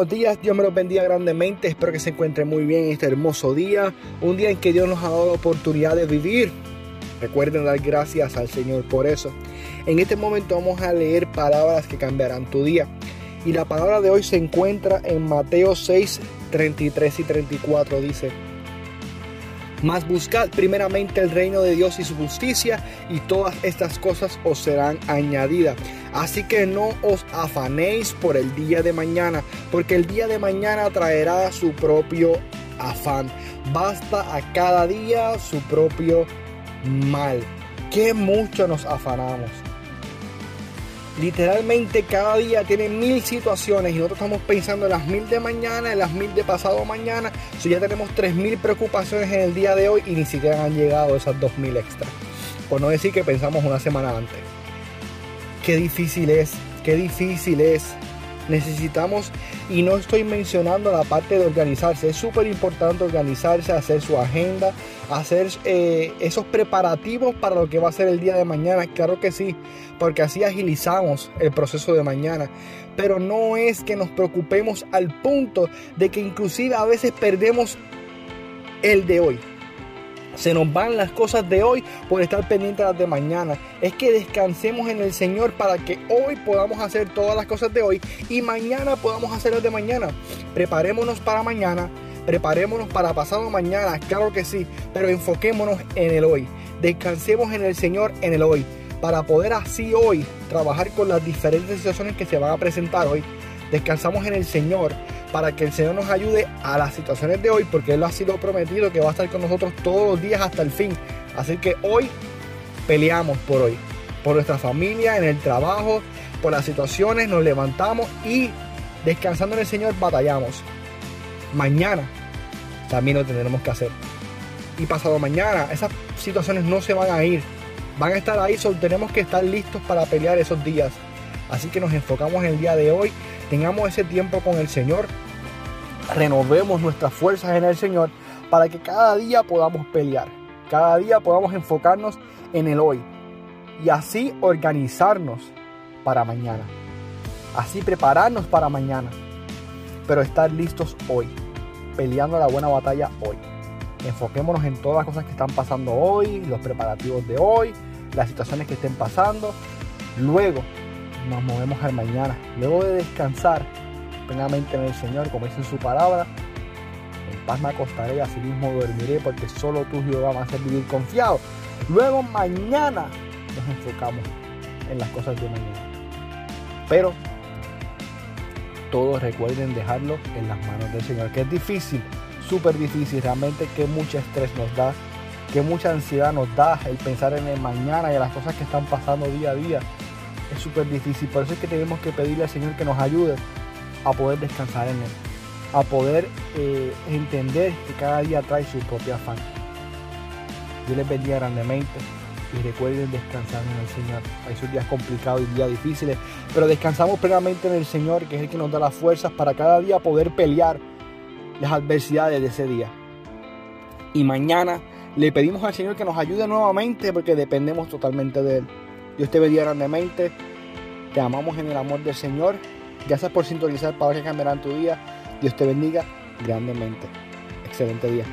buenos días, Dios me los bendiga grandemente, espero que se encuentren muy bien en este hermoso día, un día en que Dios nos ha dado la oportunidad de vivir. Recuerden dar gracias al Señor por eso. En este momento vamos a leer palabras que cambiarán tu día. Y la palabra de hoy se encuentra en Mateo 6, 33 y 34. Dice, mas buscad primeramente el reino de Dios y su justicia, y todas estas cosas os serán añadidas. Así que no os afanéis por el día de mañana, porque el día de mañana traerá su propio afán. Basta a cada día su propio mal. Que mucho nos afanamos. Literalmente cada día tiene mil situaciones y nosotros estamos pensando en las mil de mañana, en las mil de pasado mañana. Si ya tenemos tres mil preocupaciones en el día de hoy y ni siquiera han llegado esas dos mil extra. Por no decir que pensamos una semana antes. Qué difícil es, qué difícil es necesitamos, y no estoy mencionando la parte de organizarse, es súper importante organizarse, hacer su agenda, hacer eh, esos preparativos para lo que va a ser el día de mañana, claro que sí, porque así agilizamos el proceso de mañana, pero no es que nos preocupemos al punto de que inclusive a veces perdemos el de hoy. Se nos van las cosas de hoy por estar pendientes de las de mañana. Es que descansemos en el Señor para que hoy podamos hacer todas las cosas de hoy y mañana podamos hacer las de mañana. Preparémonos para mañana, preparémonos para pasado mañana, claro que sí, pero enfoquémonos en el hoy. Descansemos en el Señor en el hoy para poder así hoy trabajar con las diferentes situaciones que se van a presentar hoy. Descansamos en el Señor para que el Señor nos ayude a las situaciones de hoy, porque Él ha sido prometido que va a estar con nosotros todos los días hasta el fin. Así que hoy peleamos por hoy, por nuestra familia, en el trabajo, por las situaciones, nos levantamos y descansando en el Señor batallamos. Mañana también lo tendremos que hacer. Y pasado mañana, esas situaciones no se van a ir. Van a estar ahí, solo tenemos que estar listos para pelear esos días. Así que nos enfocamos en el día de hoy tengamos ese tiempo con el Señor, renovemos nuestras fuerzas en el Señor para que cada día podamos pelear, cada día podamos enfocarnos en el hoy y así organizarnos para mañana, así prepararnos para mañana, pero estar listos hoy, peleando la buena batalla hoy. Enfoquémonos en todas las cosas que están pasando hoy, los preparativos de hoy, las situaciones que estén pasando. Luego nos movemos al mañana. Luego de descansar plenamente en el Señor, como dice en su palabra, en paz me acostaré así mismo dormiré, porque solo tú, Jehová, a hacer vivir confiado. Luego mañana nos enfocamos en las cosas de mañana. Pero todos recuerden dejarlo en las manos del Señor, que es difícil, súper difícil, realmente que mucho estrés nos da, que mucha ansiedad nos da el pensar en el mañana y en las cosas que están pasando día a día es súper difícil. Por eso es que tenemos que pedirle al Señor que nos ayude a poder descansar en Él, a poder eh, entender que cada día trae su propia afán. Dios les bendiga grandemente y recuerden descansar en el Señor. Hay sus días complicados y días difíciles, pero descansamos plenamente en el Señor, que es el que nos da las fuerzas para cada día poder pelear las adversidades de ese día. Y mañana le pedimos al Señor que nos ayude nuevamente porque dependemos totalmente de Él. Dios te bendiga grandemente. Te amamos en el amor del Señor. Gracias por sintonizar para que cambiarán tu día. Dios te bendiga grandemente. Excelente día.